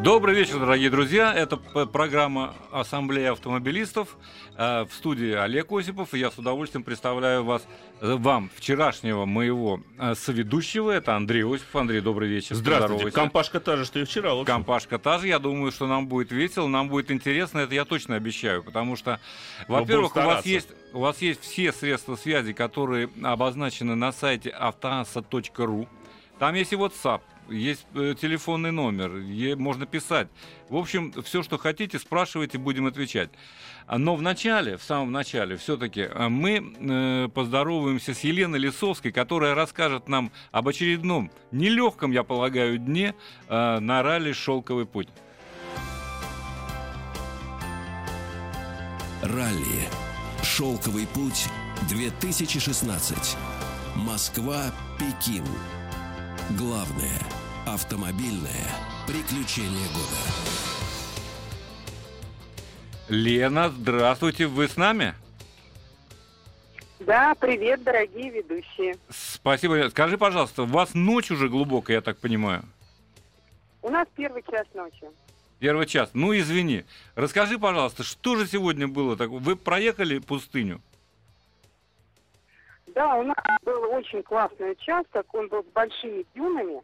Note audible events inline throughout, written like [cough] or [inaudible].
Добрый вечер, дорогие друзья. Это программа Ассамблея автомобилистов. Э, В студии Олег Осипов. И я с удовольствием представляю вас, э, вам, вчерашнего моего э, соведущего. Это Андрей Осипов. Андрей, добрый вечер. Здравствуйте. Поздоровайся. Компашка та же, что и вчера. в общем. Компашка та же. Я думаю, что нам будет весело, нам будет интересно. Это я точно обещаю. Потому что, во-первых, у вас есть, у вас есть все средства связи, которые обозначены на сайте автоасса.ру. Там есть и WhatsApp, есть э, телефонный номер, можно писать. В общем, все, что хотите, спрашивайте, будем отвечать. А, Но в начале, в самом начале, все-таки мы э, поздороваемся с Еленой Лисовской, которая расскажет нам об очередном нелегком, я полагаю, дне э, на ралли «Шелковый путь». Ралли. Шелковый путь 2016. Москва, Пекин. Главное – автомобильное приключение года. Лена, здравствуйте, вы с нами? Да, привет, дорогие ведущие. Спасибо. Скажи, пожалуйста, у вас ночь уже глубокая, я так понимаю? У нас первый час ночи. Первый час. Ну, извини. Расскажи, пожалуйста, что же сегодня было такое? Вы проехали пустыню? Да, у нас был очень классный участок, он был с большими дюнами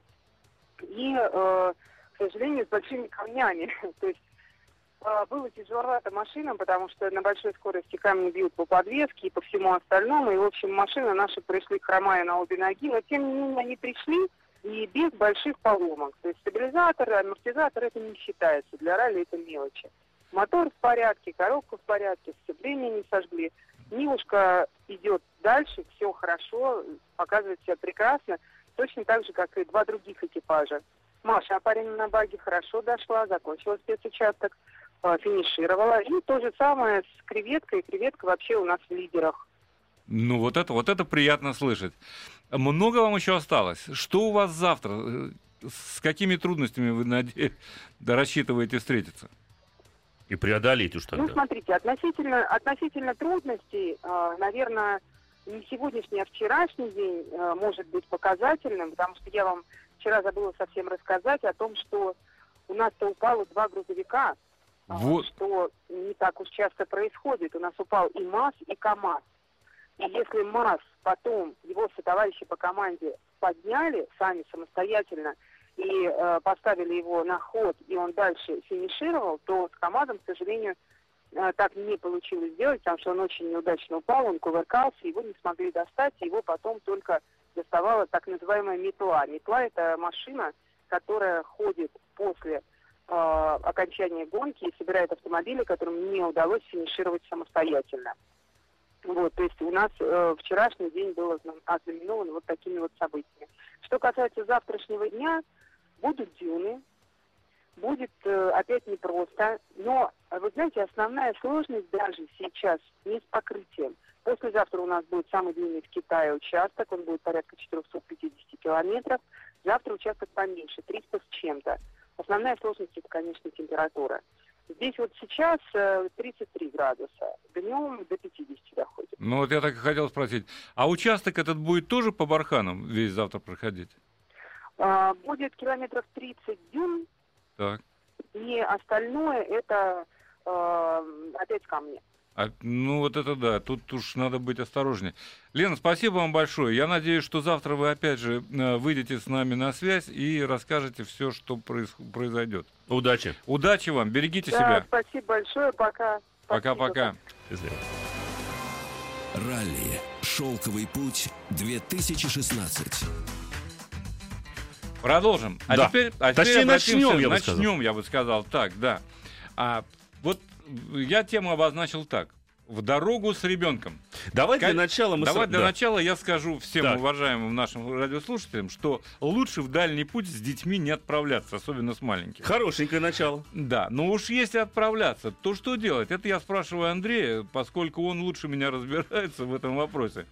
и, э, к сожалению, с большими камнями. [laughs] То есть э, было тяжеловато машинам, потому что на большой скорости камни бьют по подвеске и по всему остальному. И, в общем, машины наши пришли хромая на обе ноги, но тем не менее они пришли и без больших поломок. То есть стабилизатор, амортизатор это не считается. Для ралли это мелочи. Мотор в порядке, коробка в порядке, сцепление не сожгли. Нивушка идет дальше, все хорошо, показывает себя прекрасно, точно так же, как и два других экипажа. Маша Апарина на баге хорошо дошла, закончила спецучасток, э, финишировала. И то же самое с креветкой. Креветка вообще у нас в лидерах. Ну, вот это, вот это приятно слышать. Много вам еще осталось? Что у вас завтра? Э, С какими трудностями вы наде- рассчитываете встретиться? И преодолеть уж Ну, тогда. смотрите, относительно, относительно трудностей, наверное, не сегодняшний, а вчерашний день э, может быть показательным, потому что я вам вчера забыла совсем рассказать о том, что у нас-то упало два грузовика, а, Вот. что не так уж часто происходит. У нас упал и МАЗ, и КАМАЗ. И если МАЗ потом, его сотоварищи по команде подняли сами самостоятельно и э, поставили его на ход, и он дальше финишировал, то с КАМАЗом, к сожалению, так не получилось сделать, потому что он очень неудачно упал, он кувыркался, его не смогли достать, его потом только доставала так называемая метла. Метла – это машина, которая ходит после э, окончания гонки и собирает автомобили, которым не удалось финишировать самостоятельно. Вот, то есть у нас э, вчерашний день был озна- ознаменован вот такими вот событиями. Что касается завтрашнего дня, будут дюны, будет э, опять непросто, но, э, вы знаете, основная сложность даже сейчас не с покрытием. Послезавтра у нас будет самый длинный в Китае участок, он будет порядка 450 километров. Завтра участок поменьше, 300 с чем-то. Основная сложность это, конечно, температура. Здесь вот сейчас э, 33 градуса, днем до 50 доходит. Ну, вот я так и хотел спросить. А участок этот будет тоже по барханам весь завтра проходить? А, будет километров 30 дюн, Так. и остальное это э, опять камни. А, ну, вот это да, тут уж надо быть осторожнее. Лена, спасибо вам большое. Я надеюсь, что завтра вы опять же э, выйдете с нами на связь и расскажете все, что проис- произойдет. Удачи. Удачи вам, берегите Да, себя. спасибо большое, пока. Пока-пока. Ралли. Шелковый путь 2016. Продолжим. А Да. теперь, а Точнее, теперь начнем, я бы сказал. Начнем, я бы сказал. Так, да. А, вот я тему обозначил так. в дорогу с ребенком. Давай для начала мы... Давай с- для да. начала я скажу всем Так. уважаемым нашим радиослушателям, что лучше в дальний путь с детьми не отправляться, особенно с маленькими. Хорошенькое начало. Да, но уж если отправляться, то что делать? Это я спрашиваю Андрея, поскольку он лучше меня разбирается в этом вопросе.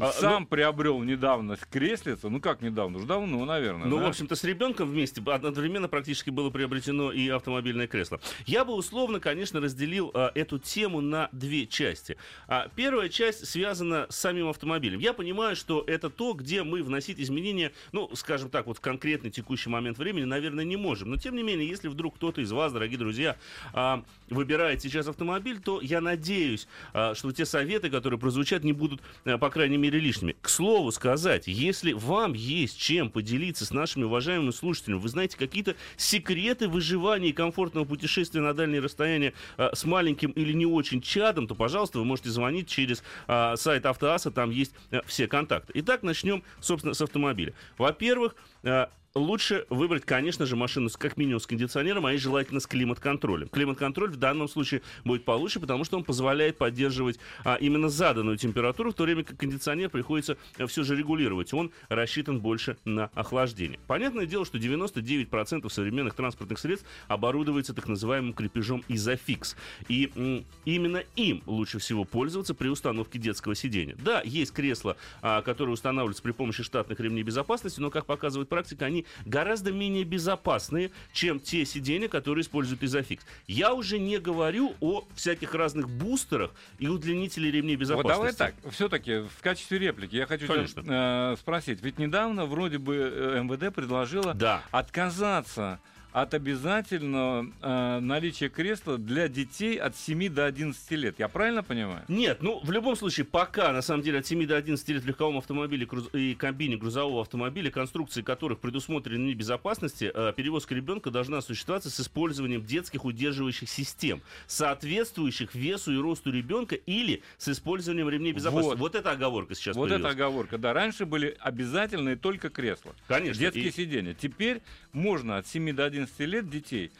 А, Сам приобрел недавно креслица, ну как недавно, уж давно, наверное. Ну, да? в общем-то, с ребенком вместе одновременно практически было приобретено и автомобильное кресло. Я бы условно, конечно, разделил а, эту тему на две части. А, первая часть связана с самим автомобилем. Я понимаю, что это то, где мы вносить изменения, ну, скажем так, вот в конкретный текущий момент времени, наверное, не можем. Но, тем не менее, если вдруг кто-то из вас, дорогие друзья, а, выбирает сейчас автомобиль, то я надеюсь, а, что те советы, которые прозвучат, не будут, а, по крайней мере, лишними. К слову сказать, если вам есть чем поделиться с нашими уважаемыми слушателями, вы знаете какие-то секреты выживания и комфортного путешествия на дальние расстояния а, с маленьким или не очень чадом, то, пожалуйста, вы можете звонить через а, сайт Автоаса, там есть а, все контакты. Итак, начнем, собственно, с автомобиля. Во-первых, а, Лучше выбрать, конечно же, машину с, как минимум с кондиционером, а и желательно с климат-контролем. Климат-контроль в данном случае будет получше, потому что он позволяет поддерживать а, именно заданную температуру, в то время как кондиционер приходится а, все же регулировать. Он рассчитан больше на охлаждение. Понятное дело, что 99% современных транспортных средств оборудуется так называемым крепежом изофикс. И м, именно им лучше всего пользоваться при установке детского сидения. Да, есть кресла, а, которые устанавливаются при помощи штатных ремней безопасности, но, как показывает практика, они гораздо менее безопасные, чем те сиденья, которые используют изофикс. Я уже не говорю о всяких разных бустерах и удлинителей ремней Вот безопасности. давай так, все-таки в качестве реплики я хочу Конечно. тебя э, спросить. Ведь недавно вроде бы э, МВД предложила Да. отказаться от обязательного э, наличия кресла для детей от 7 до 11 лет. Я правильно понимаю? Нет, ну, в любом случае, пока, на самом деле, от 7 до 11 лет в легковом автомобиле груз- и кабине грузового автомобиля, конструкции которых предусмотрены безопасности, э, перевозка ребенка должна осуществляться с использованием детских удерживающих систем, соответствующих весу и росту ребенка или с использованием ремней безопасности. Вот. Вот, эта оговорка сейчас вот появилась. эта оговорка. Да, раньше были обязательные только кресла. Конечно. Детские И- сиденья. Теперь можно от 7 до 11 лет детей.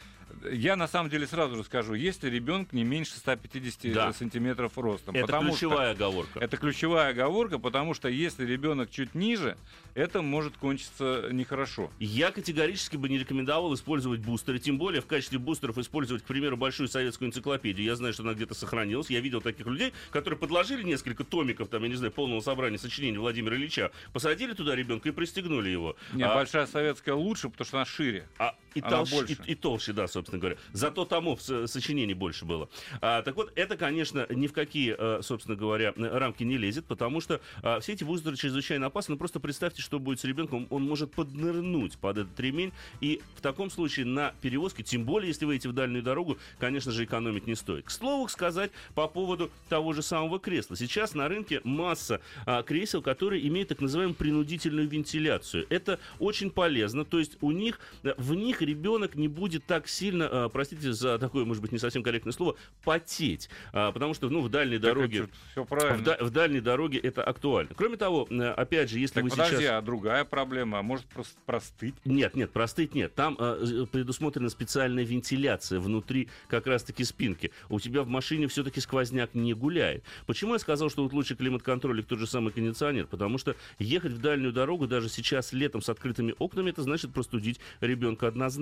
Я на самом деле сразу же скажу, если ребенок не меньше 150 Да. сантиметров ростом. Это ключевая оговорка. Что, это ключевая оговорка, потому что если ребенок чуть ниже, это может кончиться нехорошо. Я категорически бы не рекомендовал использовать бустеры, тем более в качестве бустеров использовать, к примеру, большую советскую энциклопедию. Я знаю, что она где-то сохранилась. Я видел таких людей, которые подложили несколько томиков, там, я не знаю, полного собрания сочинений Владимира Ильича, посадили туда ребенка и пристегнули его. Нет, А- большая советская лучше, потому что она шире. а, и, Она толще, больше. и, и толще, да, собственно говоря. Зато томов со- сочинений больше было. А, так вот, это, конечно, ни в какие, э, собственно говоря, рамки не лезет, потому что а, все эти вузоры чрезвычайно опасны. Ну, просто представьте, что будет с ребенком. Он может поднырнуть под этот ремень. И в таком случае на перевозке, тем более, если вы идете в дальнюю дорогу, конечно же, экономить не стоит. К слову сказать по поводу того же самого кресла. Сейчас на рынке масса а, кресел, которые имеют так называемую принудительную вентиляцию. Это очень полезно. То есть у них, э, в них ребенок не будет так сильно, а, простите за такое, может быть, не совсем корректное слово, потеть. А, потому что, ну, в дальней дороге... Все В, да- в дальней дороге это актуально. Кроме того, опять же, если Так вы подожди, сейчас... а другая проблема? А может прос- простыть? Нет, нет, простыть нет. Там предусмотрена специальная вентиляция внутри как раз-таки спинки. У тебя в машине все-таки сквозняк не гуляет. Почему я сказал, что вот лучше климат-контроль и тот же самый кондиционер? Потому что ехать в дальнюю дорогу даже сейчас летом с открытыми окнами, это значит простудить ребенка однозначно.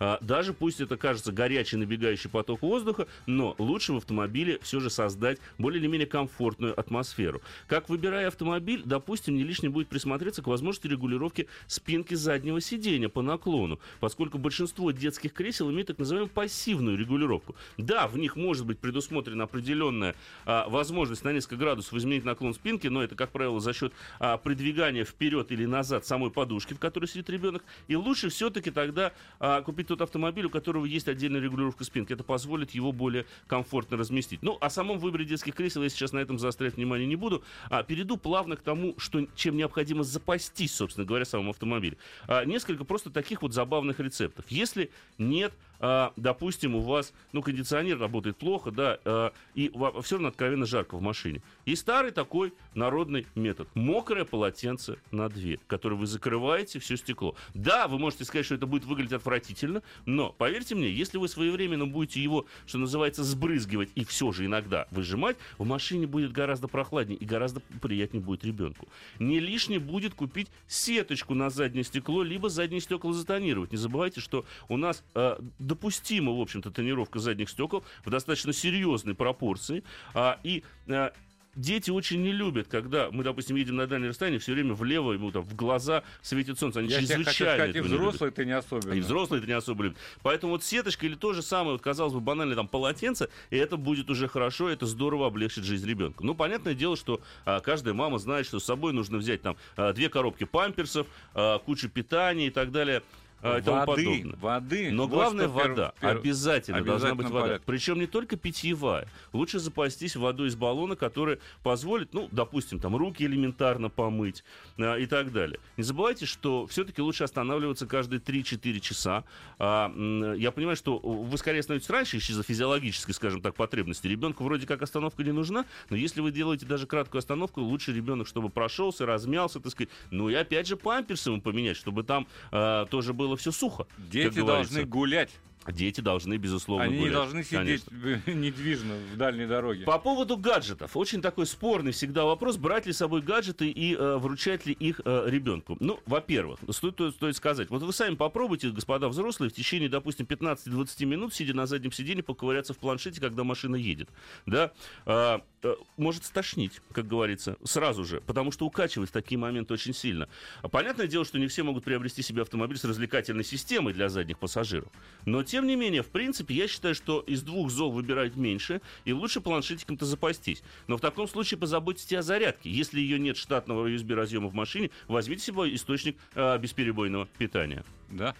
А, даже пусть это кажется горячий набегающий поток воздуха, но лучше в автомобиле все же создать более или менее комфортную атмосферу. Как выбирая автомобиль, допустим, не лишним будет присмотреться к возможности регулировки спинки заднего сидения по наклону, поскольку большинство детских кресел имеют так называемую пассивную регулировку. Да, в них может быть предусмотрена определенная а, возможность на несколько градусов изменить наклон спинки, но это, как правило, за счет а, придвигания вперед или назад самой подушки, в которой сидит ребенок. И лучше все-таки тогда а, купить тот автомобиль, у которого есть отдельная регулировка спинки. Это позволит его более комфортно разместить. Ну, о самом выборе детских кресел я сейчас на этом заострять внимание не буду. А перейду плавно к тому, что, чем необходимо запастись, собственно говоря, самому автомобилю. А, несколько просто таких вот забавных рецептов. Если нет а, допустим, у вас, ну, кондиционер работает плохо, да, а, и все равно откровенно жарко в машине. Есть старый такой народный метод. Мокрое полотенце на дверь, которое вы закрываете все стекло. Да, вы можете сказать, что это будет выглядеть отвратительно, но, поверьте мне, если вы своевременно будете его, что называется, сбрызгивать и все же иногда выжимать, в машине будет гораздо прохладнее и гораздо приятнее будет ребенку. Не лишне будет купить сеточку на заднее стекло, либо задние стекла затонировать. Не забывайте, что у нас э, допустима, в общем-то, тонировка задних стекол в достаточно серьезной пропорции. А, и а, дети очень не любят, когда мы, допустим, едем на дальнее расстояние, все время влево ему там в глаза светит солнце. Они Я чрезвычайно хочу сказать, и взрослые ты не особенно. И взрослые это не особо любят. Поэтому вот сеточка или то же самое, вот, казалось бы, банальное там полотенце, и это будет уже хорошо, это здорово облегчит жизнь ребенка. Ну, понятное дело, что а, каждая мама знает, что с собой нужно взять там а, две коробки памперсов, а, кучу питания и так далее и тому воды, подобное. воды. Но Вот главное вода. перв- Обязательно, должна быть вода. порядке. Причем не только питьевая. Лучше запастись водой из баллона, которая позволит, ну, допустим, там руки элементарно помыть а, и так далее. Не забывайте, что все-таки лучше останавливаться каждые 3-4 часа. А, я понимаю, что вы скорее становитесь раньше из-за физиологической, скажем так, потребности. Ребенку вроде как остановка не нужна, но если вы делаете даже краткую остановку, лучше ребенок, чтобы прошелся, размялся, так сказать. Ну и опять же памперсы ему поменять, чтобы там а, тоже было все сухо. Дети должны гулять. Дети должны, безусловно, Они не гулять. должны сидеть Конечно. [laughs] недвижно в дальней дороге. По поводу гаджетов. Очень такой спорный всегда вопрос, брать ли с собой гаджеты и э, вручать ли их э, ребенку. Ну, во-первых, стоит, стоит- стоит сказать, вот вы сами попробуйте, господа взрослые, в течение, допустим, 15-20 минут, сидя на заднем сиденье, поковыряться в планшете, когда машина едет. Да? А, э, может стошнить, как говорится, сразу же, потому что укачивает в такие моменты очень сильно. А Понятное дело, что не все могут приобрести себе автомобиль с развлекательной системой для задних пассажиров. Но, тем не менее, в принципе, я считаю, что из двух зол выбирать меньше, и лучше планшетиком-то запастись. Но в таком случае позаботьтесь о зарядке. Если ее нет штатного USB-разъема в машине, возьмите себе источник э, бесперебойного питания. Да.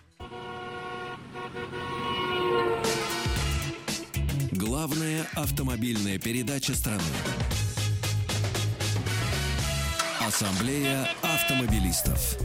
Главная автомобильная передача страны. Ассамблея автомобилистов.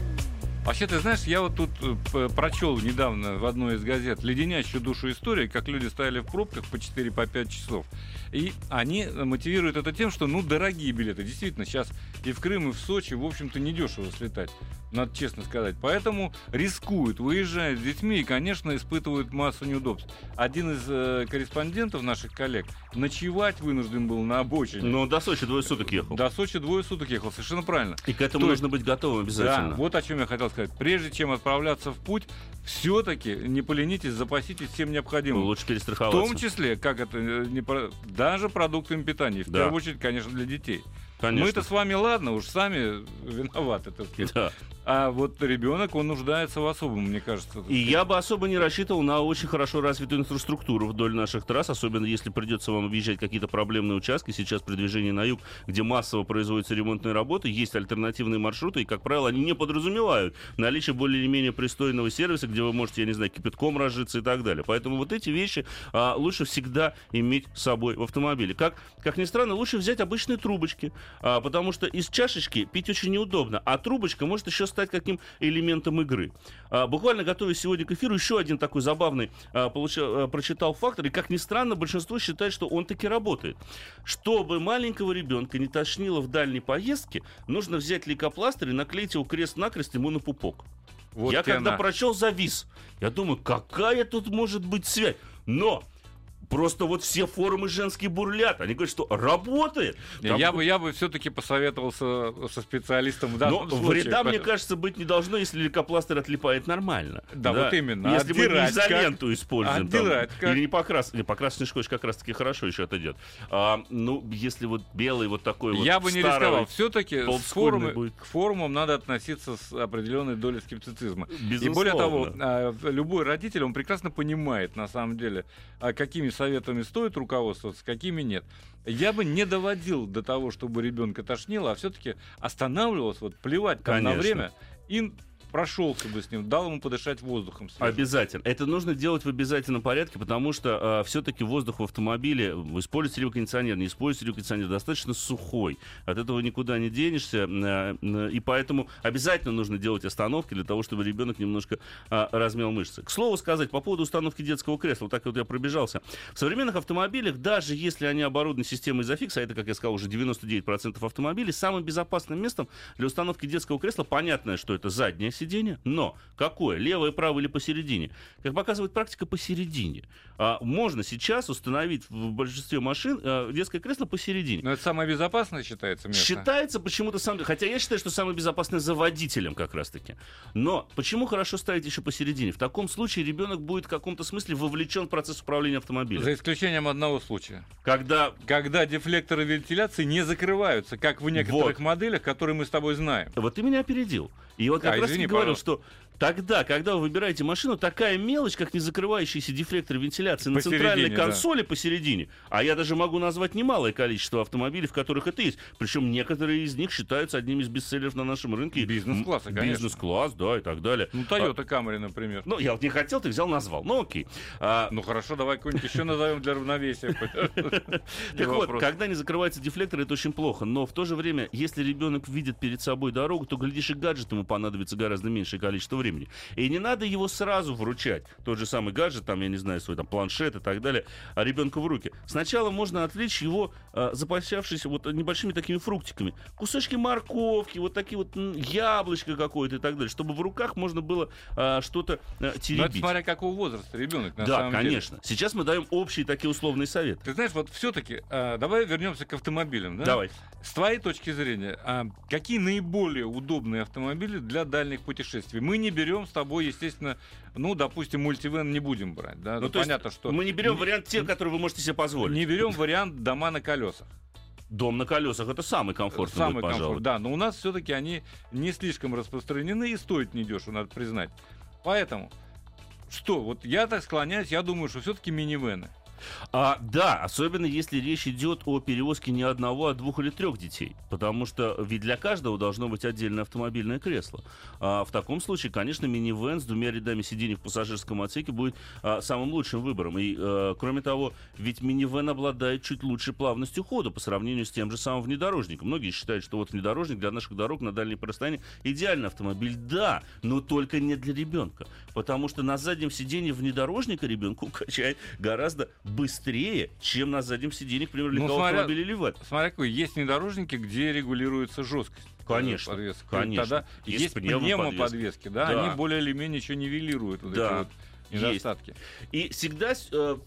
Вообще, ты знаешь, я вот тут э, прочел недавно в одной из газет леденящую душу истории, как люди стояли в пробках по 4 по 5 часов. И они мотивируют это тем, что, ну, дорогие билеты. Действительно, сейчас и в Крым, и в Сочи, в общем-то, недешево слетать. Надо честно сказать. Поэтому рискуют, выезжают с детьми и, конечно, испытывают массу неудобств. Один из э, корреспондентов наших коллег ночевать вынужден был на обочине. Но до Сочи двое суток ехал. До Сочи двое суток ехал, совершенно правильно. И к этому То есть- нужно быть готовым обязательно. Да, вот о чем я хотел сказать. Прежде чем отправляться в путь, все-таки не поленитесь, запаситесь всем необходимым. Лучше В перестраховаться. том числе, как это э, не даже продуктами питания, в Да. первую очередь, конечно, для детей. Конечно. Мы-то с вами, ладно, уж сами виноваты, так [laughs] сказать. Да. А вот ребенок, он нуждается в особом, мне кажется. И я бы особо не рассчитывал на очень хорошо развитую инфраструктуру вдоль наших трасс, особенно если придется вам объезжать какие-то проблемные участки. Сейчас при движении на юг, где массово производятся ремонтные работы, есть альтернативные маршруты, и, как правило, они не подразумевают наличие более или менее пристойного сервиса, где вы можете, я не знаю, кипятком разжиться и так далее. Поэтому вот эти вещи а, лучше всегда иметь с собой в автомобиле. Как, как ни странно, лучше взять обычные трубочки, а, потому что из чашечки пить очень неудобно, а трубочка может еще стать каким элементом игры. А, буквально готовясь сегодня к эфиру, еще один такой забавный а, получа- а, прочитал фактор, и как ни странно, большинство считает, что он таки работает. Чтобы маленького ребенка не тошнило в дальней поездке, нужно взять лейкопластырь и наклеить его крест-накрест ему на пупок. Вот Я когда на. прочел, завис. Я думаю, какая тут может быть связь? Но просто вот все форумы женские бурлят. Они говорят, что работает. Там Я бы, я бы все-таки посоветовался со специалистом в Но данном случае. вреда, мне кажется, быть не должно, если лейкопластырь отлипает нормально. Да, вот именно. Если мы не Отдирать как? изоленту используем. там, Отдирать как? Или не покрас. Или покрасочный скотч как раз-таки хорошо еще отойдет. А, ну, если вот белый вот такой вот Я бы не рисковал. Все-таки форумы, к форумам надо относиться с определенной долей скептицизма. И Безусловно. более того, а, любой родитель, он прекрасно понимает, на самом деле, а, какими советами стоит руководствоваться, какими нет. Я бы не доводил до того, чтобы ребенка тошнило, а все-таки останавливался, вот плевать там на Конечно. время и прошелся бы с ним, дал ему подышать воздухом. свежим. Обязательно. Это нужно делать в обязательном порядке, потому что э, все-таки воздух в автомобиле, вы используете ли вы кондиционер, не используете ли вы кондиционер, достаточно сухой. От этого никуда не денешься. э, и поэтому обязательно нужно делать остановки для того, чтобы ребенок немножко э, размял мышцы. К слову сказать, по поводу установки детского кресла, вот так вот я пробежался. В современных автомобилях, даже если они оборудованы системой изофикса, а это, как я сказал, уже 99% автомобилей, самым безопасным местом для установки детского кресла, понятно, что это заднее сиденье, но какое? Левое, правое или посередине? Как показывает практика, посередине. А, можно сейчас установить в большинстве машин а, детское кресло посередине. Но это самое безопасное считается место. Считается почему-то сам... Хотя я считаю, что самое безопасное за водителем как раз-таки. Но почему хорошо ставить еще посередине? В таком случае ребенок будет в каком-то смысле вовлечен в процесс управления автомобилем. За исключением одного случая. Когда Когда дефлекторы вентиляции не закрываются, как в некоторых Вот. моделях, которые мы с тобой знаем. Вот ты меня опередил. И вот как А, раз извини, говорил, что тогда, когда вы выбираете машину, такая мелочь, как не закрывающийся дефлектор вентиляции на Посередине, центральной да. консоли посередине, а я даже могу назвать немалое количество автомобилей, в которых это есть. Причем некоторые из них считаются одними из бестселлеров на нашем рынке. Бизнес-класса, конечно. Бизнес-класс, да, и так далее. Ну, Toyota Camry, например. Ну, я вот не хотел, ты взял, назвал. Ну, окей. А, Ну хорошо, давай какой-нибудь еще назовем для равновесия. [laughs] Так вот, когда не закрывается дефлектор, это очень плохо. Но в то же время, если ребенок видит перед собой дорогу, то, глядишь, и гаджет ему понадобится гораздо меньшее количество времени. И не надо его сразу вручать. Тот же самый гаджет, там, я не знаю, свой там планшет и так далее, а ребенку в руки. Сначала можно отвлечь его, э, запасявшись вот небольшими такими фруктиками. Кусочки морковки, вот такие вот яблочко какое-то и так далее, чтобы в руках можно было э, что-то э, Ну, это теребить. смотря какого возраста ребенок, на да, самом деле. конечно. Сейчас мы даем общие такие условные советы. Ты знаешь, вот все-таки, давай вернемся к автомобилям. Да? Давай. С твоей точки зрения, а, какие наиболее удобные автомобили для дальних путешествий? Мы не берем с тобой, естественно, ну, допустим, мультивен не будем брать. Да? Ну, Ну, то понятно, что Мы не берем не- вариант те, которые вы можете себе позволить. не берем вариант дома на колесах. Дом на колесах это самый комфортный Самый будет, комфорт, пожалуй. да, но у нас все-таки они не слишком распространены и стоят недешево, надо признать. Поэтому, что, вот я так склоняюсь, я думаю, что все-таки минивены. А, да, особенно если речь идет о перевозке не одного, а двух или трех детей. Потому что ведь для каждого должно быть отдельное автомобильное кресло. А, в таком случае, конечно, минивэн с двумя рядами сидений в пассажирском отсеке будет а, самым лучшим выбором. И, э, кроме того, ведь минивэн обладает чуть лучшей плавностью хода по сравнению с тем же самым внедорожником. Многие считают, что вот внедорожник для наших дорог на дальние расстояния идеальный автомобиль. Да, но только не для ребенка. Потому что на заднем сиденье внедорожника ребенку [laughs] качает гораздо быстрее, чем на заднем сиденье, к примеру, Ну, легкового смотря- автомобиля или ВЭД. Смотря какой, есть внедорожники, где регулируется жесткость. э, Конечно, подвески. конечно. Тогда Есть есть, пневмоподвески. пневмоподвески, да, Да. они более или менее еще нивелируют вот Да. эти вот недостатки. И всегда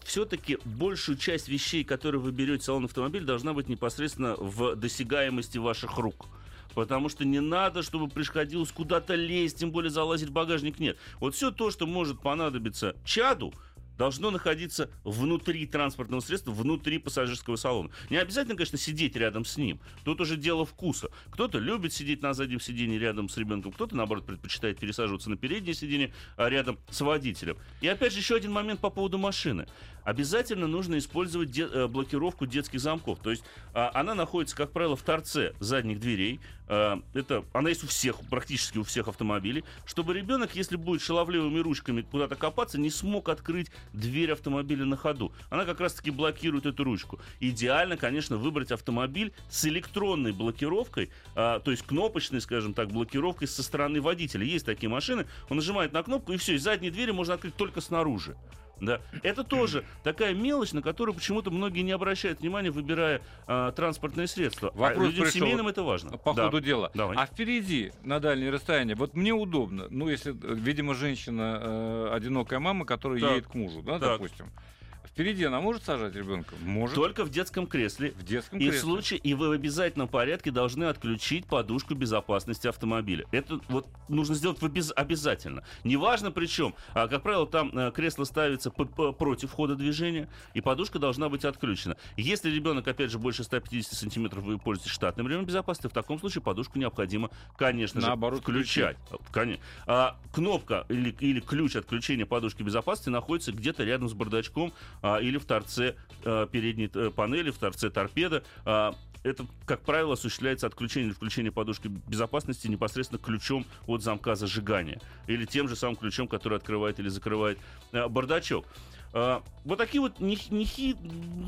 все-таки большую часть вещей, которые вы берете в салон автомобиля, должна быть непосредственно в досягаемости ваших рук. Потому что не надо, чтобы приходилось куда-то лезть, тем более залазить в багажник. Нет. Вот все то, что может понадобиться чаду, должно находиться внутри транспортного средства, внутри пассажирского салона. Не обязательно, конечно, сидеть рядом с ним. Тут уже дело вкуса. Кто-то любит сидеть на заднем сиденье рядом с ребенком, кто-то, наоборот, предпочитает пересаживаться на переднее сиденье а, рядом с водителем. И опять же, еще один момент по поводу машины. Обязательно нужно использовать де- э, блокировку детских замков. То есть а, она находится, как правило, в торце задних дверей. А, это, она есть у всех, практически у всех автомобилей. Чтобы ребенок, если будет шаловливыми ручками куда-то копаться, не смог открыть дверь автомобиля на ходу. Она как раз-таки блокирует эту ручку. Идеально, конечно, выбрать автомобиль с электронной блокировкой, а, то есть кнопочной, скажем так, блокировкой со стороны водителя. Есть такие машины, он нажимает на кнопку, и все, из задней двери можно открыть только снаружи. Да. Это тоже такая мелочь, на которую почему-то многие не обращают внимания, выбирая а, транспортные средства. а Вопрос людям пришел семейным это важно. По Да. ходу дела. Давай. А впереди, на дальние расстояния, вот мне удобно, ну, если, э, видимо, женщина, э, одинокая мама, которая Так. едет к мужу, да, Так. допустим. Впереди она может сажать ребенка? Может. Только в детском кресле. В детском И в кресле. случае, и вы в обязательном порядке должны отключить подушку безопасности автомобиля. Это вот нужно сделать в обяз- обязательно. Неважно причем. А, как правило, там э, кресло ставится п- п- против хода движения, и подушка должна быть отключена. Если ребенок, опять же, больше 150 сантиметров, вы пользуетесь штатным ремнем безопасности, в таком случае подушку необходимо, конечно же, Наоборот, включать. Коне- А, кнопка или, или ключ отключения подушки безопасности находится где-то рядом с бардачком а, или в торце а, передней э, панели, в торце торпеды. А, это, как правило, осуществляется отключение или включение подушки безопасности непосредственно ключом от замка зажигания. Или тем же самым ключом, который открывает или закрывает бардачок. А, вот такие вот не, не хит,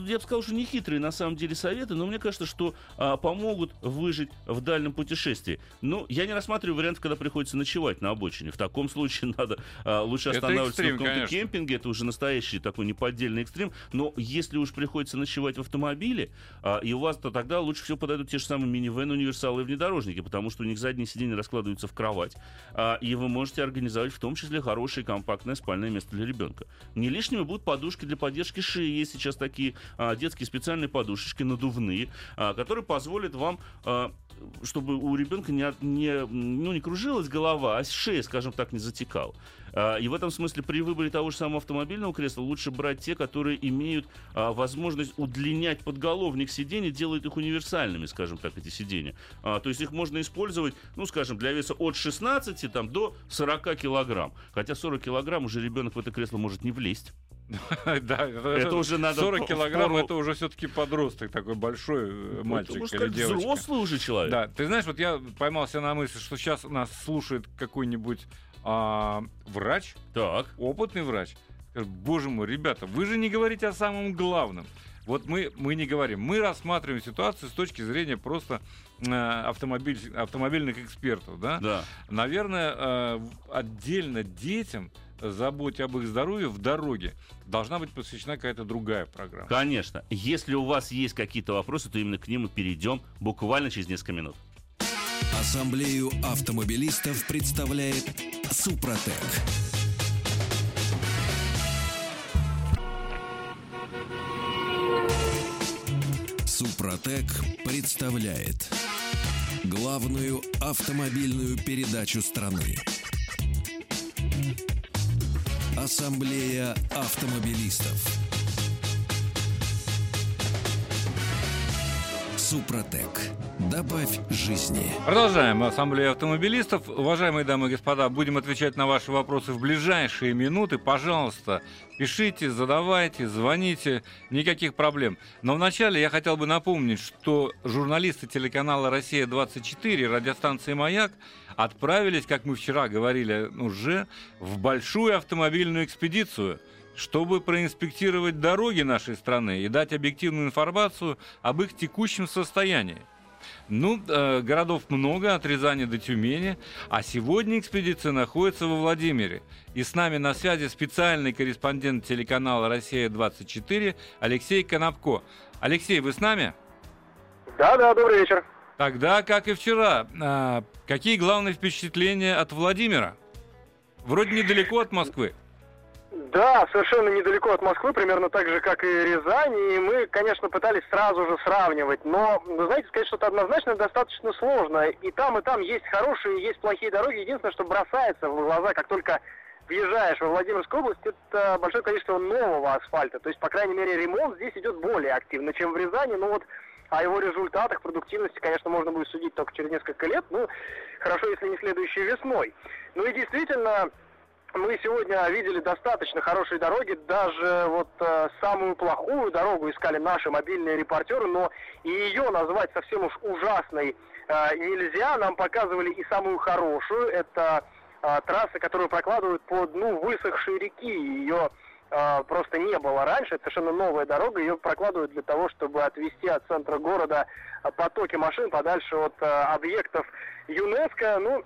я бы сказал, что не хитрые на самом деле советы, но мне кажется, что а, помогут выжить в дальнем путешествии. Но я не рассматриваю вариант, когда приходится ночевать на обочине. В таком случае [laughs] надо а, лучше останавливаться экстрим, в каком-то кемпинге. Это уже настоящий такой неподдельный экстрим. Но если уж приходится ночевать в автомобиле, а, и у вас, то тогда лучше всего подойдут те же самые минивэн, универсалы и внедорожники, потому что у них задние сиденья раскладываются в кровать. А, и вы можете организовать в том числе хорошее компактное спальное место для ребенка. Не лишними будут подушки для поддержки шеи. Есть сейчас такие а, детские специальные подушечки надувные, а, которые позволят вам а, чтобы у ребенка не, не, ну, не кружилась голова, а шея, скажем так, не затекала. И в этом смысле при выборе того же самого автомобильного кресла лучше брать те, которые имеют а, возможность удлинять подголовник сидений, делают их универсальными, скажем так, эти сиденья. А, то есть их можно использовать, ну, скажем, для веса от 16 там, до 40 килограмм. Хотя 40 килограмм уже ребенок в это кресло может не влезть. [laughs] Да, это уже надо 40 килограмм, это уже все-таки подросток такой большой э, мальчик или девочка. взрослый уже человек. Да, ты знаешь, вот я поймался на мысли, что сейчас нас слушает какой-нибудь а, врач, так. опытный врач. Боже мой, ребята, вы же не говорите о самом главном. Вот мы, мы не говорим. Мы рассматриваем ситуацию с точки зрения просто э, автомобиль, автомобильных экспертов. Да? Да. Наверное, э, отдельно детям заботе об их здоровье в дороге должна быть посвящена какая-то другая программа. Конечно. Если у вас есть какие-то вопросы, то именно к ним мы перейдем буквально через несколько минут. Ассамблею автомобилистов представляет Супротек. Супротек представляет главную автомобильную передачу страны. Ассамблея автомобилистов. Супротек. Добавь жизни. Продолжаем Ассамблею автомобилистов. Уважаемые дамы и господа, будем отвечать на ваши вопросы в ближайшие минуты. Пожалуйста, пишите, задавайте, звоните. Никаких проблем. Но вначале я хотел бы напомнить, что журналисты телеканала «Россия-24» радиостанции «Маяк» отправились, как мы вчера говорили уже, в большую автомобильную экспедицию – чтобы проинспектировать дороги нашей страны и дать объективную информацию об их текущем состоянии. Ну, э, городов много, от Рязани до Тюмени, а сегодня экспедиция находится во Владимире. И с нами на связи специальный корреспондент телеканала «Россия-24» Алексей Конопко. Алексей, вы с нами? Да, да, добрый вечер. Тогда, как и вчера, э, какие главные впечатления от Владимира? Вроде недалеко от Москвы. Да, совершенно недалеко от Москвы, примерно так же, как и Рязань, и мы, конечно, пытались сразу же сравнивать, но, вы знаете, сказать что-то однозначно достаточно сложно. И там, и там есть хорошие, есть плохие дороги. Единственное, что бросается в глаза, как только въезжаешь во Владимирскую область, это большое количество нового асфальта. То есть, по крайней мере, ремонт здесь идет более активно, чем в Рязани. Но вот о его результатах, продуктивности, конечно, можно будет судить только через несколько лет. Ну, хорошо, если не следующей весной. Ну и действительно, мы сегодня видели достаточно хорошие дороги, даже вот э, самую плохую дорогу искали наши мобильные репортеры, но и ее назвать совсем уж ужасной э, нельзя. Нам показывали и самую хорошую, это э, трасса, которую прокладывают по дну высохшей реки. Ее э, просто не было раньше, это совершенно новая дорога, ее прокладывают для того, чтобы отвести от центра города потоки машин подальше от э, объектов ЮНЕСКО. Ну,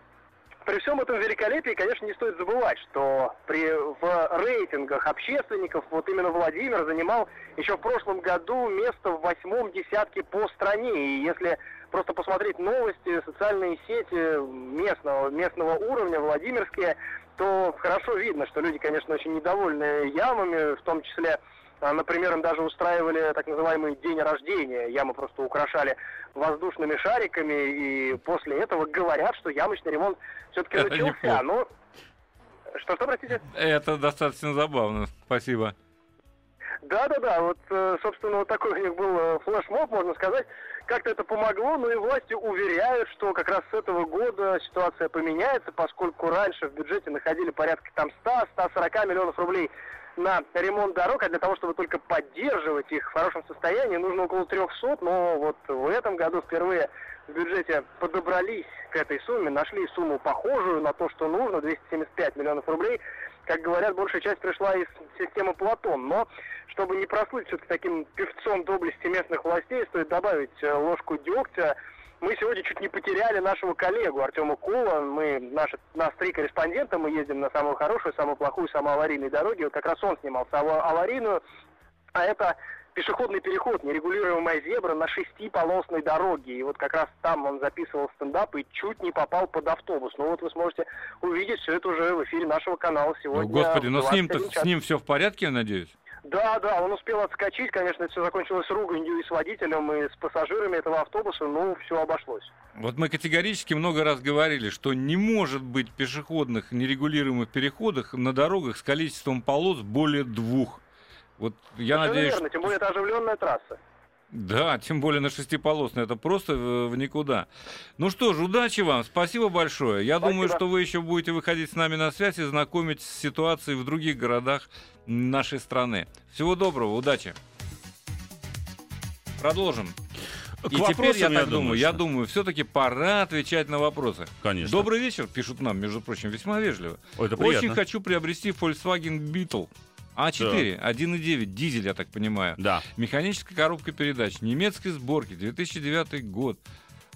при всем этом великолепии, конечно, не стоит забывать, что при, в рейтингах общественников вот именно Владимир занимал еще в прошлом году место в восьмом десятке по стране. И если просто посмотреть новости, социальные сети местного, местного уровня, владимирские, то хорошо видно, что люди, конечно, очень недовольны ямами, в том числе Например, им даже устраивали так называемый день рождения. Ямы просто украшали воздушными шариками, и после этого говорят, что ямочный ремонт все-таки начался. Но... Что, что, простите? Это достаточно забавно. Спасибо. Да-да-да, вот, э, собственно, вот такой у них был э, флешмоб, можно сказать. Как-то это помогло, но и власти уверяют, что как раз с этого года ситуация поменяется, поскольку раньше в бюджете находили порядка там 100-140 миллионов рублей на ремонт дорог, а для того, чтобы только поддерживать их в хорошем состоянии, нужно около 300, но вот в этом году впервые в бюджете подобрались к этой сумме, нашли сумму похожую на то, что нужно, 275 миллионов рублей. Как говорят, большая часть пришла из системы Платон. Но, чтобы не прослыть все-таки таким певцом доблести местных властей, стоит добавить э, ложку дегтя. Мы сегодня чуть не потеряли нашего коллегу Артема Кула. Мы, наши, нас три корреспондента, мы ездим на самую хорошую, самую плохую, самую аварийную дороги. Вот как раз он снимал самую аварийную. А это пешеходный переход, нерегулируемая зебра на шестиполосной дороге. И вот как раз там он записывал стендап и чуть не попал под автобус. Ну вот вы сможете увидеть все это уже в эфире нашего канала сегодня. Ну, господи, но с ним-то 21 час. с ним все в порядке, я надеюсь? Да, да, он успел отскочить, конечно, это все закончилось руганью и с водителем, и с пассажирами этого автобуса, ну, все обошлось. Вот мы категорически много раз говорили, что не может быть пешеходных нерегулируемых переходах на дорогах с количеством полос более двух. Вот я Совершенно надеюсь, верно, тем более это оживленная трасса. Да, тем более на шестиполосной. Это просто в, никуда. Ну что ж, удачи вам. Спасибо большое. Я Спасибо. думаю, что вы еще будете выходить с нами на связь и знакомить с ситуацией в других городах нашей страны. Всего доброго, удачи. Продолжим. К И теперь, вопросам, я так думаю, я что- думаю, все-таки пора отвечать на вопросы. Конечно. Добрый вечер, пишут нам, между прочим, весьма вежливо. Ой, это Очень хочу приобрести Volkswagen Beetle. А4, 1.9, дизель, я так понимаю. Да. Механическая коробка передач, немецкой сборки, 2009 год.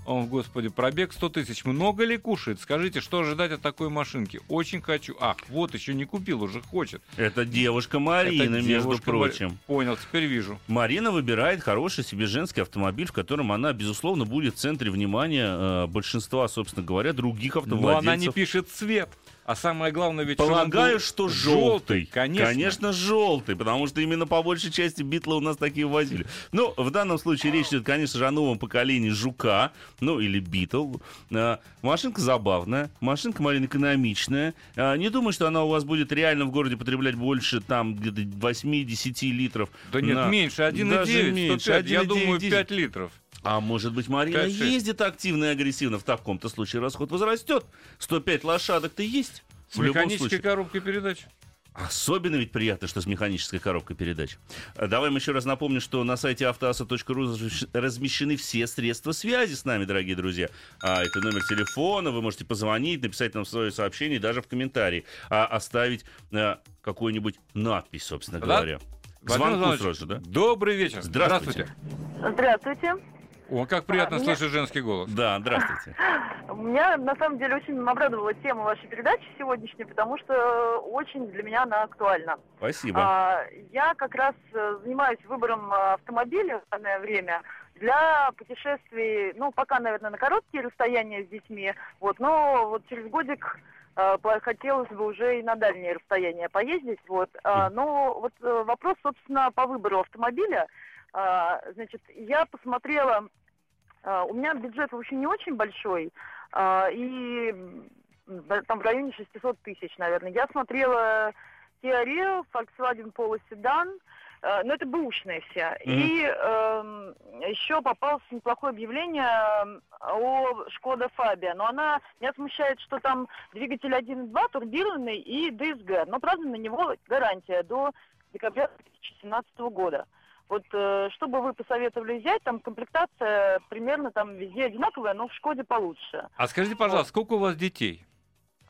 О, господи, пробег 100 тысяч. Много ли кушает? Скажите, что ожидать от такой машинки? Очень хочу. Ах, вот, еще не купил, уже хочет. Это девушка Марина, Это между девушка Мари- прочим. Понял, теперь вижу. Марина выбирает хороший себе женский автомобиль, в котором она, безусловно, будет в центре внимания э, большинства, собственно говоря, других Но автовладельцев. она не пишет цвет. А самое главное, ведь Полагаю, был что желтый. Конечно. Конечно, желтый, потому что именно по большей части битлы у нас такие возили. Ну, в данном случае речь идет, конечно же, о новом поколении Жука, ну, или Битл. А, машинка забавная, машинка маленько экономичная. А, не думаю, что она у вас будет реально в городе потреблять больше, там, где-то 8-10 литров. Да нет, на- меньше, Даже 1,9, меньше, 105, я 1,9 думаю, дизель. 5 литров. А может быть, Марина 5-6. ездит активно и агрессивно. В таком-то случае расход возрастет. 105 лошадок-то есть. С В механической коробкой передач. Особенно ведь приятно, что с механической коробкой передач. А Давай мы еще раз напомним, что на сайте автоаса.ру размещ- размещены все средства связи с нами, дорогие друзья. А это номер телефона, вы можете позвонить, написать нам свое сообщение, и даже в комментарии, а оставить а, какую-нибудь надпись, собственно Да? говоря. Звонку сразу же, да? Добрый вечер. Здравствуйте. Здравствуйте. О, как приятно А, меня- слышать женский голос. Да, здравствуйте. [laughs] Меня на самом деле очень обрадовала тема вашей передачи сегодняшней, потому что очень для меня она актуальна. Спасибо. А, я как раз э, занимаюсь выбором а, автомобиля в данное время для путешествий, ну, пока, наверное, на короткие расстояния с детьми, вот, но вот через годик э, хотелось бы уже и на дальние расстояния поездить, вот. А, но вот э, вопрос, собственно, по выбору автомобиля. А, значит, я посмотрела, а, у меня бюджет вообще не очень большой, а, и там в районе 600 тысяч, наверное. Я смотрела Rio, Volkswagen Polo Sedan, э, но это бэушные все. Мгм. И эм, еще попалось неплохое объявление о Шкода Фабия. Но она меня смущает, что там двигатель 1.2 турбированный и DSG. Но, правда, на него гарантия до декабря 2017 года. Вот э, что бы вы посоветовали взять, там комплектация примерно там везде одинаковая, но в Шкоде получше. А скажите, пожалуйста, сколько у вас детей?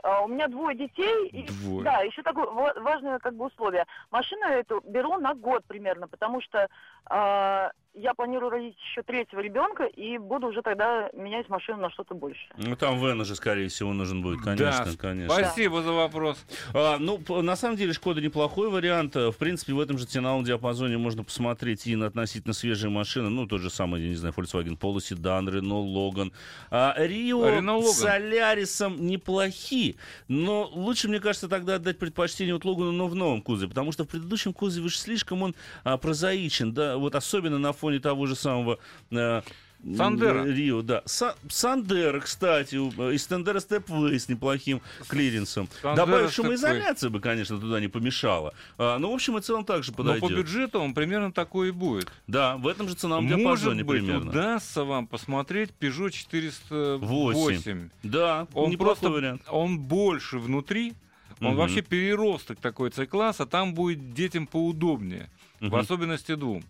А, у меня двое детей. И, Двое. Да, еще такое ва- важное как бы условие. Машину эту беру на год примерно, потому что а, я планирую родить еще третьего ребенка и буду уже тогда менять машину на что-то больше. Ну, там Вен уже, скорее всего, нужен будет, конечно, Да, конечно. Спасибо за вопрос. А, ну, на самом деле, Шкода неплохой вариант. В принципе, в этом же ценовом диапазоне можно посмотреть и на относительно свежие машины. Ну, тот же самый, я не знаю, Volkswagen Polo Sedan, Renault Logan. А, Рио Renault с. Солярисом неплохи. Но лучше, мне кажется, тогда отдать предпочтение вот Логану, но в новом кузове. Потому что в предыдущем кузове уж слишком он а, прозаичен. Да, вот особенно на фоне того же самого... э, Sandero. Rio, да. Са- Sandero, кстати, э, и Sandero Stepway с неплохим клиренсом. Sandero Добавить Stepway. шумоизоляция бы, конечно, туда не помешала. А, ну, в общем и целом так же Но подойдет. по бюджету он примерно такой и будет. Да, в этом же ценовом Может диапазоне быть, примерно. удастся вам посмотреть Peugeot 408. Да, Он просто, вариант. он больше внутри, Он Мгм. вообще переросток такой C-класса, там будет детям поудобнее. В Мгм. особенности двум.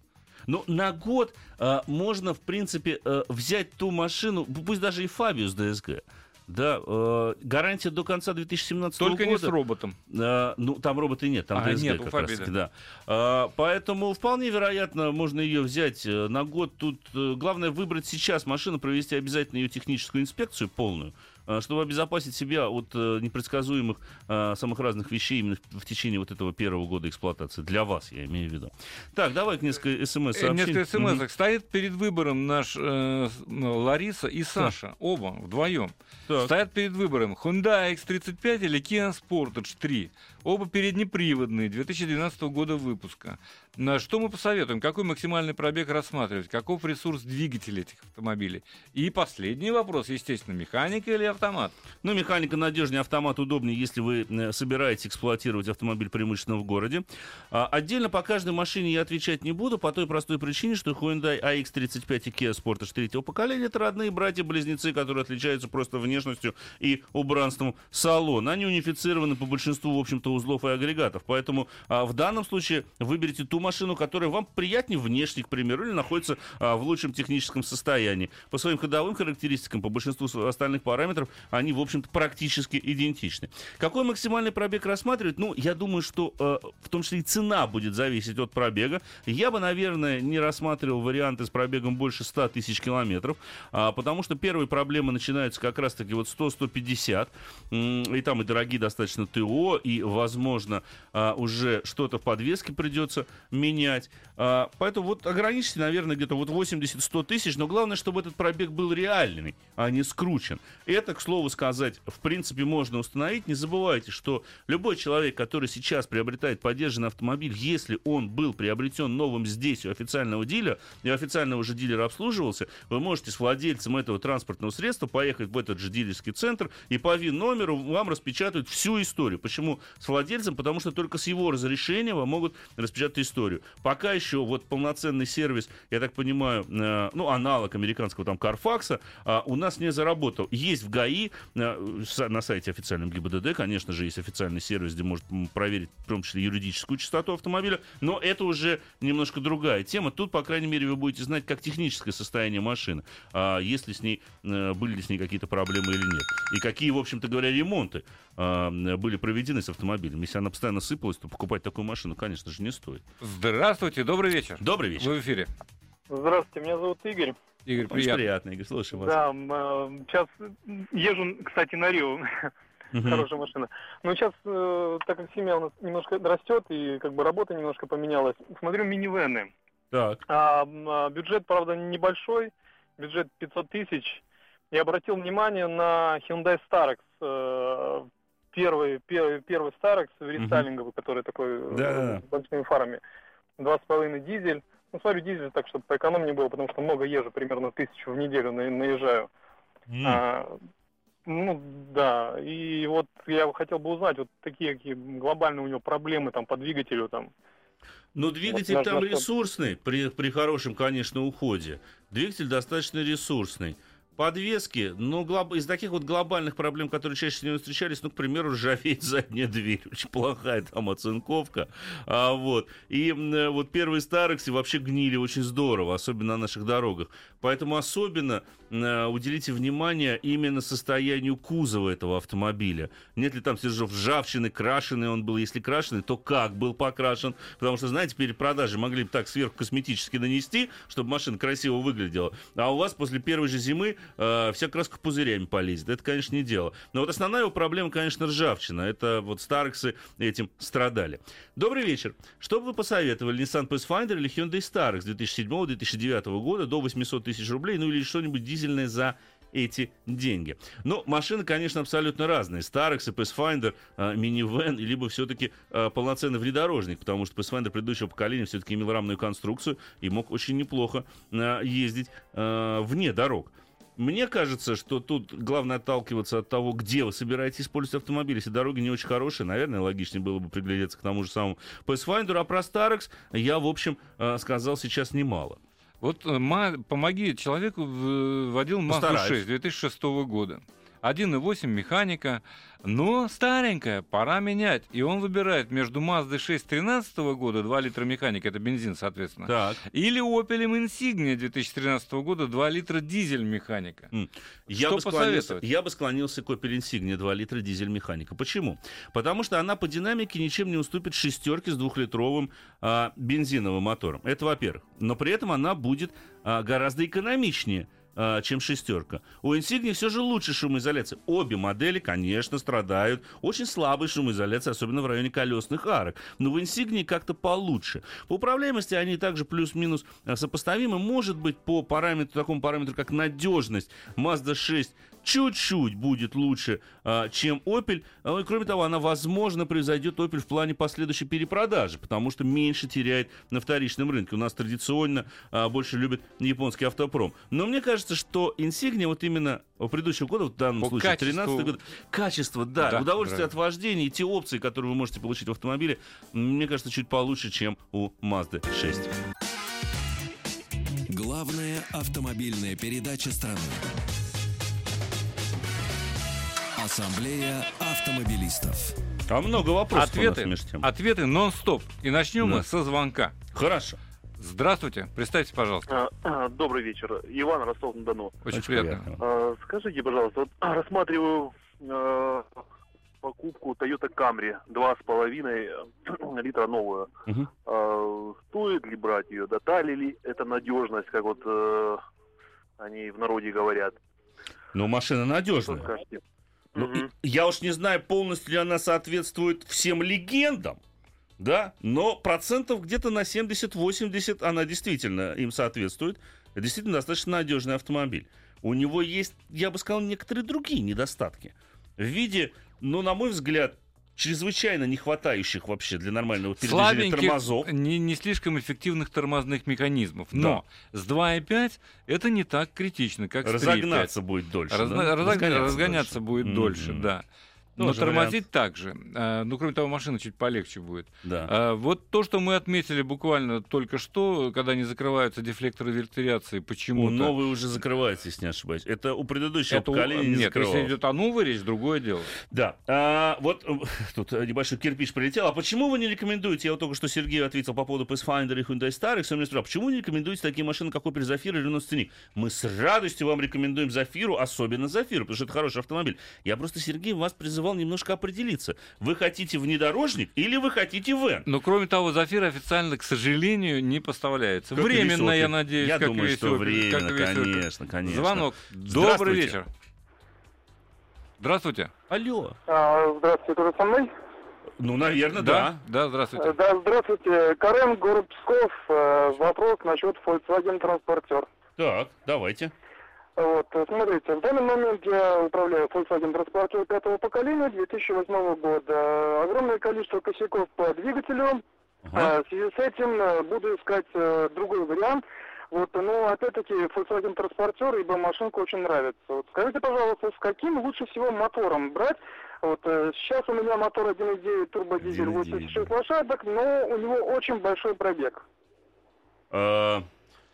Ну, на год а, можно, в принципе, э, взять ту машину, пусть даже и Фабио с ДСГ. Да, э, гарантия до конца 2017 Только года. не с роботом. А, ну, там роботы нет, там А, ДСГ нет, как раз таки, да. А, поэтому вполне вероятно, можно ее взять э, на год. Тут э, главное выбрать сейчас машину, провести обязательно ее техническую инспекцию полную, чтобы обезопасить себя от э, непредсказуемых а, самых разных вещей именно в, течение вот этого первого года эксплуатации. Для вас, я имею в виду. Так, давай несколько смс Э, сообщений. Несколько смс Стоит перед выбором наш э, Лариса и Саша. Оба вдвоем. Так. Стоят перед выбором Hyundai X35 или Kia Sportage 3. Оба переднеприводные, 2012 года выпуска. На что мы посоветуем? Какой максимальный пробег рассматривать? Каков ресурс двигателя этих автомобилей? И последний вопрос, естественно, механика или автомат? Ну, механика надежнее, автомат удобнее, если вы э, собираетесь эксплуатировать автомобиль преимущественно в городе. А, отдельно по каждой машине я отвечать не буду, по той простой причине, что Hyundai AX35 и Kia Sportage третьего поколения это родные братья-близнецы, которые отличаются просто внешностью и убранством салона. Они унифицированы по большинству, в общем-то, узлов и агрегатов. Поэтому а, в данном случае выберите ту машину, которая вам приятнее внешне, к примеру, или находится а, в лучшем техническом состоянии. По своим ходовым характеристикам, по большинству остальных параметров, они, в общем-то, практически идентичны. Какой максимальный пробег рассматривать? Ну, я думаю, что э, в том числе и цена будет зависеть от пробега. Я бы, наверное, не рассматривал варианты с пробегом больше 100 тысяч километров, а, потому что первые проблемы начинаются как раз-таки вот 100-150, м, и там и дорогие достаточно ТО, и, возможно, а, уже что-то в подвеске придется менять. А, поэтому вот ограничьте, наверное, где-то вот 80-100 тысяч, но главное, чтобы этот пробег был реальный, а не скручен. Это, к слову сказать, в принципе, можно установить. Не забывайте, что любой человек, который сейчас приобретает поддержанный автомобиль, если он был приобретен новым здесь у официального дилера, и у официального же дилера обслуживался, вы можете с владельцем этого транспортного средства поехать в этот же дилерский центр и по ВИН-номеру вам распечатают всю историю. Почему с владельцем? Потому что только с его разрешения вам могут распечатать историю. Пока еще вот полноценный сервис, я так понимаю, э, ну, аналог американского там Карфакса, у нас не заработал. Есть в ГАИ, э, на сайте официальном ГИБДД, конечно же, есть официальный сервис, где может проверить, в том числе, юридическую частоту автомобиля, но это уже немножко другая тема. Тут, по крайней мере, вы будете знать, как техническое состояние машины, а, если с ней, э, были ли с ней какие-то проблемы или нет. И какие, в общем-то говоря, ремонты а, были проведены с автомобилем. Если она постоянно сыпалась, то покупать такую машину, конечно же, не стоит. Здравствуйте, добрый вечер. Добрый вечер. Вы в эфире. Здравствуйте, меня зовут Игорь. Игорь, Очень приятно. приятно, Игорь, слушаем вас. Да, м, э, сейчас езжу, кстати, на Рио, хорошая машина. Но сейчас, э, так как семья у нас немножко растет и как бы работа немножко поменялась, смотрю минивены. Так. А, а, бюджет, правда, небольшой, бюджет 500 тысяч. Я обратил внимание на Hyundai Starex, э, первый, первый, первый Starex рестайлинговый, который такой э, Да-да-да. с большими фарами. Два с половиной дизель. Ну, смотрю, дизель так, чтобы поэкономнее было, потому что много езжу, примерно тысячу в неделю на- наезжаю. М. А, ну, да, и вот я хотел бы узнать, вот такие какие глобальные у него проблемы там по двигателю там. Ну, двигатель Вот, там ресурсный, при, при хорошем, конечно, уходе. Двигатель достаточно ресурсный. Подвески, ну, глоб- из таких вот глобальных проблем, которые чаще всего встречались, ну, к примеру, ржавеет [laughs] задняя дверь. Очень плохая там оцинковка. А, вот. И э, вот первые Старексы вообще гнили очень здорово, особенно на наших дорогах. Поэтому особенно э, уделите внимание именно состоянию кузова этого автомобиля. Нет ли там стержов ржавчины, крашеный он был? Если крашеный, то как был покрашен? Потому что, знаете, перед продажей могли бы так сверхкосметически нанести, чтобы машина красиво выглядела. А у вас после первой же зимы э, вся краска пузырями полезет. Это, конечно, не дело. Но вот основная его проблема, конечно, ржавчина. Это вот Старексы этим страдали. Добрый вечер. Что бы вы посоветовали, Nissan Pathfinder или Hyundai Starex 2007-2009 года до 800 тысяч рублей, ну или что-нибудь дизельное за эти деньги. Но машины, конечно, абсолютно разные. Starex и Pathfinder, э, минивэн, либо все-таки э, полноценный внедорожник, потому что Pathfinder предыдущего поколения все-таки имел рамную конструкцию и мог очень неплохо э, ездить вне дорог. Мне кажется, что тут главное отталкиваться от того, где вы собираетесь использовать автомобиль. Если дороги не очень хорошие, наверное, логичнее было бы приглядеться к тому же самому Pathfinder, а про Starex я, в общем, э, сказал сейчас немало. Вот э, ма- помоги человеку, в- водил Постараюсь. 6 2006 года. 1.8 механика, но старенькая, пора менять. И он выбирает между Mazda 6 13 года, 2 литра механика, это бензин, соответственно, Так. или Opel Insignia 2013 года, 2 литра дизель механика. М. Я бы, склонился, я бы склонился к Opel Insignia 2 литра дизель механика. Почему? Потому что она по динамике ничем не уступит шестерке с двухлитровым а, бензиновым мотором. Это во-первых. Но при этом она будет а, гораздо экономичнее чем шестерка. У Insignia все же лучше шумоизоляция. Обе модели, конечно, страдают очень слабой шумоизоляцией, особенно в районе колесных арок. Но в Insignia как-то получше. По управляемости они также плюс-минус а, сопоставимы. Может быть, по параметру, такому параметру, как надежность, Mazda 6 чуть-чуть будет лучше, а, чем Opel. А, и кроме того, она, возможно, превзойдет Opel в плане последующей перепродажи, потому что меньше теряет на вторичном рынке. У нас традиционно а, больше любят японский автопром. Но мне кажется, что Insignia вот именно предыдущего года, в данном По случае, качеству- 13 год, качество, да, Да, удовольствие нравится. от вождения и те опции, которые вы можете получить в автомобиле, мне кажется, чуть получше, чем у Mazda 6. Главная автомобильная передача страны. Ассамблея автомобилистов. А много вопросов у нас Ответы, между тем. ответы нон-стоп. И начнем Да. мы со звонка. Хорошо. Здравствуйте, представьте, пожалуйста. А, а, Добрый вечер. Иван Ростов-на-Дону. Очень, Очень приятно. приятно. А, Скажите, пожалуйста, вот рассматриваю э, покупку Toyota Camry 2,5 литра новую. А, Стоит ли брать ее? Датали ли это надежность, как вот э, они в народе говорят? Но машина Что надежная. скажете? Ну, и- я уж не знаю, полностью ли она соответствует всем легендам, да, но процентов где-то на 70-80 она действительно им соответствует. Это действительно достаточно надежный автомобиль. У него есть, я бы сказал, некоторые другие недостатки. В виде, ну, на мой взгляд, чрезвычайно не хватающих вообще для нормального передвижения тормозов. не, не слишком эффективных тормозных механизмов. Но с 2,5 это не так критично, как с 3,5. Разогнаться будет дольше. Разна- да? разогня- разгоняться, дольше. будет дольше, да. Но тормозить так же. А, Ну, кроме того, машина чуть полегче будет. Да. А, Вот то, что мы отметили буквально только что, когда не закрываются дефлекторы вентиляции, У почему-то... новый уже закрывается, если не ошибаюсь. Это у предыдущего Это у- поколения не Нет, закрывалось. если идет о новой речь, другое дело. Да. А, вот э, [laughs] тут э, небольшой кирпич прилетел. А почему вы не рекомендуете, я вот только что Сергею ответил по поводу Pathfinder и Hyundai Starex, он меня спрашивал, почему не рекомендуете такие машины, как Opel Zafira или Renault Scenic? Мы с радостью вам рекомендуем Зафиру, особенно Зафиру, потому что это хороший автомобиль. Я просто, Сергей, вас призывал немножко определиться. Вы хотите внедорожник или вы хотите вен? Но, кроме того, Зафир официально, к сожалению, не поставляется. Как Временно, я надеюсь. Я как думаю, что временно, как конечно, конечно. Звонок. Здравствуйте. Добрый вечер. Здравствуйте. Алло. А, Здравствуйте, тоже со мной? Ну, наверное, да. Да, здравствуйте. Да, здравствуйте. Карен, город Псков. Э, Вопрос насчет Volkswagen Transporter. Так, давайте. Вот, э, смотрите, в данный момент я управляю Volkswagen Transporter пятого поколения 2008 года. Огромное количество косяков по двигателю. Ага. А, В связи с этим э, буду искать э, другой вариант. Вот, но опять-таки Volkswagen Transporter, ибо машинка очень нравится. Вот, скажите, пожалуйста, с каким лучше всего мотором брать? Вот сейчас у меня мотор 1.9 турбодизель 1.9, 86 лошадок, но у него очень большой пробег. Э,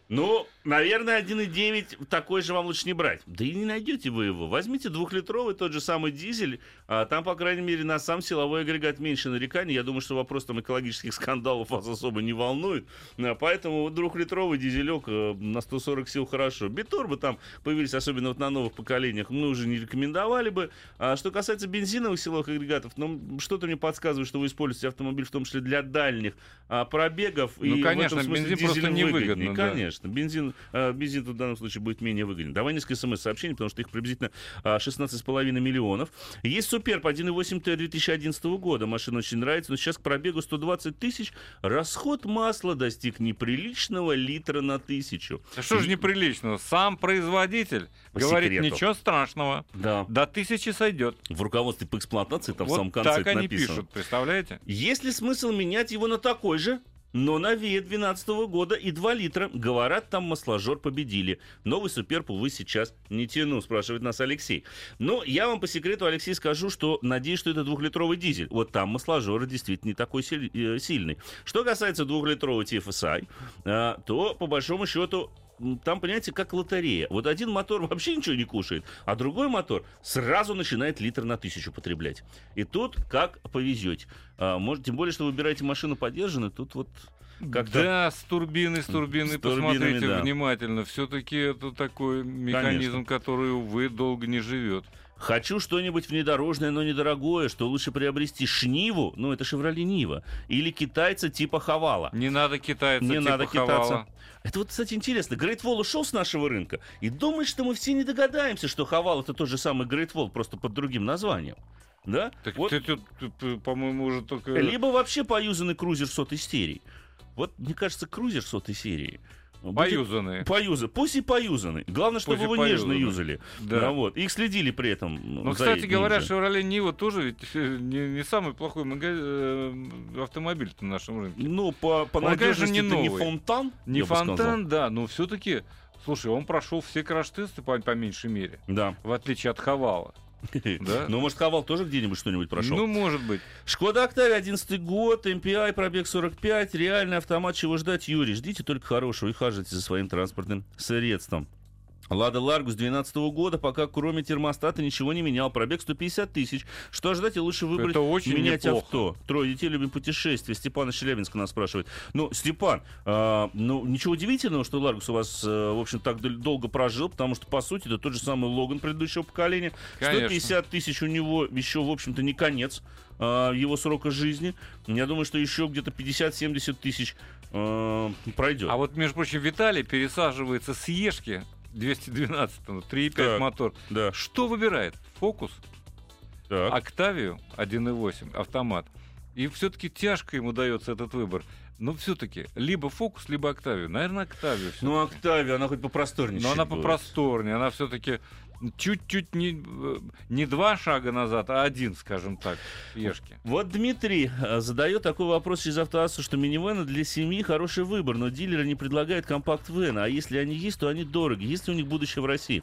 Ну, наверное, 1.9 такой же вам лучше не брать. Да и не найдете вы его. Возьмите двухлитровый тот же самый дизель. а там, по крайней мере, на сам силовой агрегат меньше нареканий. Я думаю, что вопрос там экологических [laughs] скандалов вас особо не волнует. А, Поэтому вот двухлитровый дизелек э, на 140 сил хорошо. Битурбо там появились, особенно вот на новых поколениях, мы уже не рекомендовали бы. А что касается бензиновых силовых агрегатов, ну, что-то мне подсказывает, что вы используете автомобиль в том числе для дальних а, пробегов. Ну, и конечно, в этом смысле бензин просто невыгодно, выгоднее. да. Конечно. Бензин, э, бензин в данном случае будет менее выгоден. Давай несколько смс-сообщений, потому что их приблизительно а, 16,5 миллионов. Есть Суперб 1.8 Т 2011 года. Машина очень нравится, но сейчас к пробегу 120 тысяч. Расход масла достиг неприличного литра на тысячу. Да что же неприличного? Сам производитель По говорит, секрету. ничего страшного. Да. До тысячи сойдет. В руководстве по эксплуатации там в вот самом конце так это они написано. пишут, представляете? Есть ли смысл менять его на такой же? Но новее 2012 года и 2 литра. Говорят, там масложор победили. Новый суперб, увы, сейчас не тяну, спрашивает нас Алексей. Но я вам по секрету, Алексей, скажу, что надеюсь, что это двухлитровый дизель. Вот там масложор действительно не такой э, сильный. Что касается двухлитрового TFSI, э, то, по большому счету, там, понимаете, как лотерея. Вот один мотор [laughs] вообще ничего не кушает, а другой мотор сразу начинает литр на тысячу потреблять. И тут как повезете. А, может, тем более, что выбираете машину подержанную, тут вот как-то... Да, с турбиной, с турбиной, С посмотрите да. внимательно. Все-таки это такой механизм, который, увы, долго не живет. Хочу что-нибудь внедорожное, но недорогое, что лучше приобрести Шниву, ну это Шевроле Нива, или китайца типа Хавала. Не надо китайца, Не типа надо китаться. Хавала. Это вот, кстати, интересно. Great Wall ушел с нашего рынка и думает, что мы все не догадаемся, что Хавал это тот же самый Great Wall, просто под другим названием. Да? Так Вот ты тут, по-моему, уже только... Либо вообще поюзанный крузер сотой серии. Вот, мне кажется, крузер сотой серии. Поюзанные. Поюзан. Пусть и поюзанный. Главное, чтобы Пусть его нежно юзали. Да. Ну, вот. И следили при этом. Ну, кстати говоря. Chevrolet Нива тоже ведь э, не, не самый плохой мага- э, автомобиль на нашем рынке. Ну, по, по Он, конечно, надежности не это не новый. фонтан. Не бы сказал. фонтан, да, но все-таки, слушай, он прошел все краш-тесты по, по меньшей мере, Да. в отличие от Хавала. [laughs] Да? Ну, может, Haval тоже где-нибудь что-нибудь прошел? Ну, может быть. Skoda Octavia, 11 год, MPI, пробег 45, реальный автомат, чего ждать, Юрий? Ждите только хорошего и ухаживайте за своим транспортным средством. Лада Ларгус 2012 года, пока кроме термостата ничего не менял. Пробег 150 тысяч. Что ожидать и лучше выбрать Это очень менять неплохо. авто. Трое детей любим путешествия. Степан из Челябинска нас спрашивает. Ну, Степан, а, ну, ничего удивительного, что Ларгус у вас, э, в общем, так дол- долго прожил, потому что, по сути, это тот же самый Logan предыдущего поколения. Конечно. 150 тысяч у него еще, в общем-то, не конец а, его срока жизни. Я думаю, что еще где-то 50-70 тысяч а, пройдет. А вот, между прочим, Виталий пересаживается с Ешки 212 3.5 Так. мотор. Да, Что выбирает? Фокус, так. Октавию 1.8 автомат. И все-таки тяжко ему дается этот выбор. Но все-таки либо Фокус, либо Октавию. Наверное, Октавию. Ну. Октавия, она хоть попросторнее. Но она будет. попросторнее, она все-таки чуть-чуть не, э, не два шага назад, а один, скажем так, Ешки. Вот Дмитрий э, задает такой вопрос через автоассу, что минивены для семьи хороший выбор, но дилеры не предлагают компакт-вены, а если они есть, то они дороги. Есть ли у них будущее в России?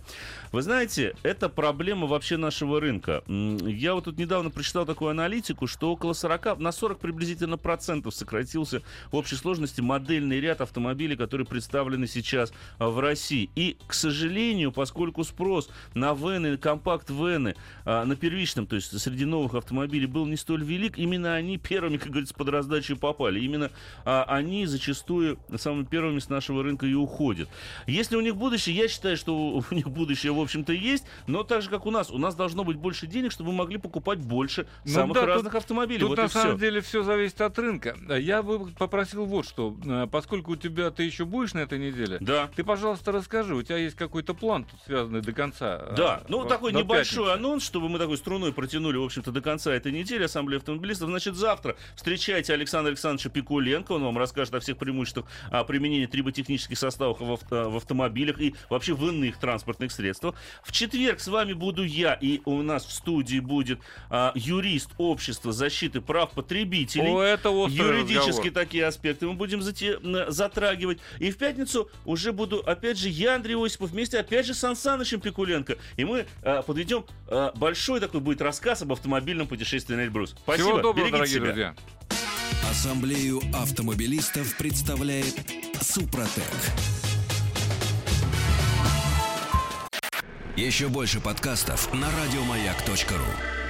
Вы знаете, это проблема вообще нашего рынка. Я вот тут недавно прочитал такую аналитику, что около 40, на 40 приблизительно процентов сократился в общей сложности модельный ряд автомобилей, которые представлены сейчас в России. И, к сожалению, поскольку спрос на вены, компакт-вены а, на первичном, то есть среди новых автомобилей был не столь велик, именно они первыми, как говорится, под раздачу попали. Именно а, они зачастую самыми первыми с нашего рынка и уходят. Если у них будущее, я считаю, что у них будущее, в общем-то, есть, но так же, как у нас. У нас должно быть больше денег, чтобы мы могли покупать больше Ну самых да, тут- разных автомобилей. Тут вот на самом все. деле все зависит от рынка. Я бы попросил вот что, Э, поскольку у тебя ты еще будешь на этой неделе, Да. ты, пожалуйста, расскажи, у тебя есть какой-то план тут связанный до конца? Э, Да, ну в- такой небольшой пятницы? анонс, чтобы мы такой струной протянули, в общем-то, до конца этой недели Ассамблеи автомобилистов. Значит, завтра встречайте Александра Александровича Пикуленко, он вам расскажет о всех преимуществах а, применения триботехнических составов в, авто- в автомобилях и вообще в иных транспортных средствах. В четверг с вами буду я, и у нас в студии будет а, юрист общества защиты прав потребителей. О, это Юридически разговор. такие аспекты мы будем зате- затрагивать. И в пятницу уже буду, опять же, я, Андрей Осипов, вместе, опять же, с Сан Санычем Пикуленко. И мы э, подведем э, большой такой будет рассказ об автомобильном путешествии на Эльбрус. Спасибо. Всего доброго, Берегите дорогие себя. друзья. Ассамблею автомобилистов представляет Супротек. Еще больше подкастов на радиомаяк.ру.